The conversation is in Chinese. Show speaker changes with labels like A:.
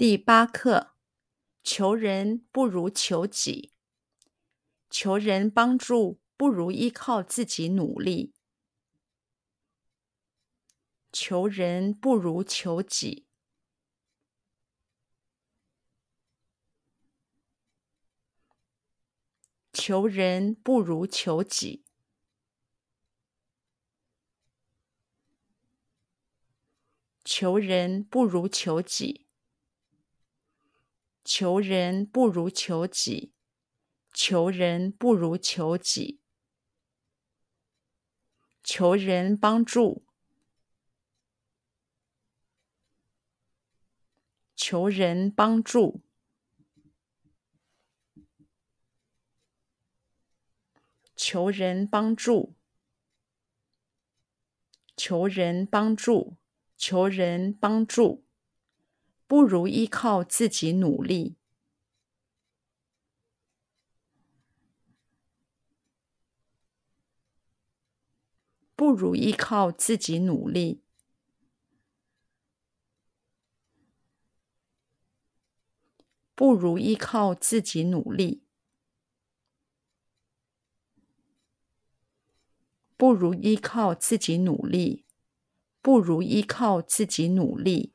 A: 第八课：求人不如求己，求人帮助不如依靠自己努力。求人不如求己，求人不如求己，求人不如求己。求人不如求己，求人不如求己。求人帮助，求人帮助，求人帮助，求人帮助，求人帮助。不如依靠自己努力，不如依靠自己努力，不如依靠自己努力，不如依靠自己努力，不如依靠自己努力。